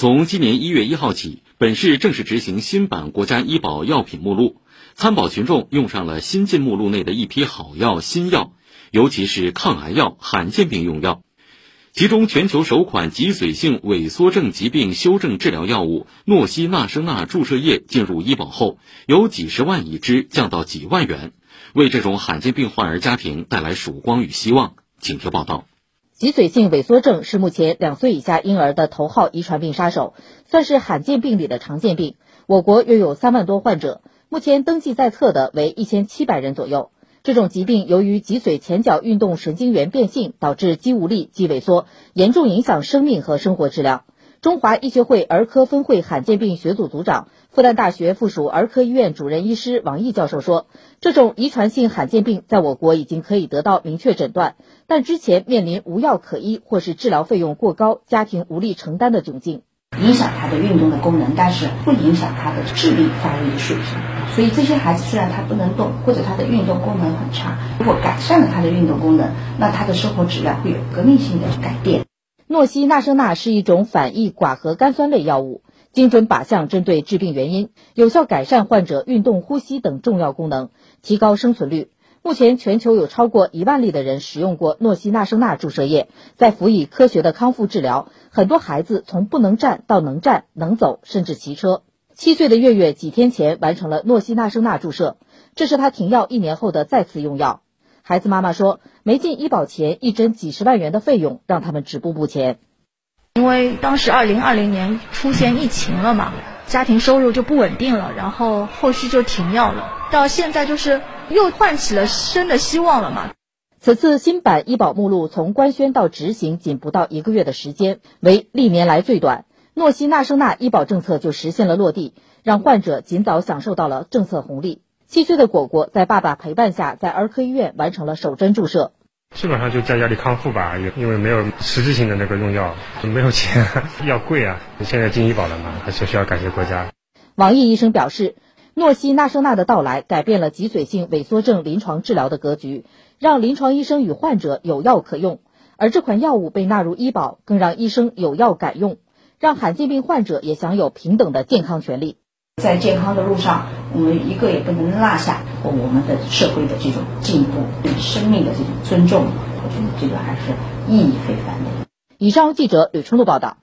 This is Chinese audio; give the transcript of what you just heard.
从今年一月一号起，本市正式执行新版国家医保药品目录，参保群众用上了新进目录内的一批好药新药，尤其是抗癌药、罕见病用药。其中，全球首款脊髓性萎缩症疾病修正治疗药物诺西那生钠注射液进入医保后，由几十万一支降到几万元，为这种罕见病患儿家庭带来曙光与希望。请听报道。脊髓性萎缩症是目前两岁以下婴儿的头号遗传病杀手，算是罕见病里的常见病。我国约有三万多患者，目前登记在册的为一千七百人左右。这种疾病由于脊髓前角运动神经元变性，导致肌无力、肌萎缩，严重影响生命和生活质量。中华医学会儿科分会罕见病学组组长、复旦大学附属儿科医院主任医师王毅教授说：“这种遗传性罕见病在我国已经可以得到明确诊断，但之前面临无药可医或是治疗费用过高、家庭无力承担的窘境。”影响他的运动的功能，但是不影响他的智力发育的水平。所以这些孩子虽然他不能动，或者他的运动功能很差，如果改善了他的运动功能，那他的生活质量会有革命性的改变。诺西那生钠是一种反义寡核苷酸类药物，精准靶向针对致病原因，有效改善患者运动、呼吸等重要功能，提高生存率。目前，全球有超过一万例的人使用过诺西那生钠注射液，在辅以科学的康复治疗，很多孩子从不能站到能站、能走，甚至骑车。七岁的月月几天前完成了诺西那生钠注射，这是他停药一年后的再次用药。孩子妈妈说，没进医保前，一针几十万元的费用让他们止步不前。因为当时二零二零年出现疫情了嘛，家庭收入就不稳定了，然后后续就停药了，到现在就是。又唤起了生的希望了嘛？此次新版医保目录从官宣到执行仅不到一个月的时间，为历年来最短。诺西纳生纳医保政策就实现了落地，让患者尽早享受到了政策红利。七岁的果果在爸爸陪伴下，在儿科医院完成了首针注射。基本上就在家里康复吧，因为没有实质性的那个用药，没有钱，药贵啊。现在进医保了嘛，还是需要感谢国家。王毅医生表示。诺西那生钠的到来，改变了脊髓性萎缩症临床治疗的格局，让临床医生与患者有药可用。而这款药物被纳入医保，更让医生有药敢用，让罕见病患者也享有平等的健康权利。在健康的路上，我们一个也不能落下。我们的社会的这种进步，对生命的这种尊重，我觉得这个还是意义非凡的。以上记者吕春露报道。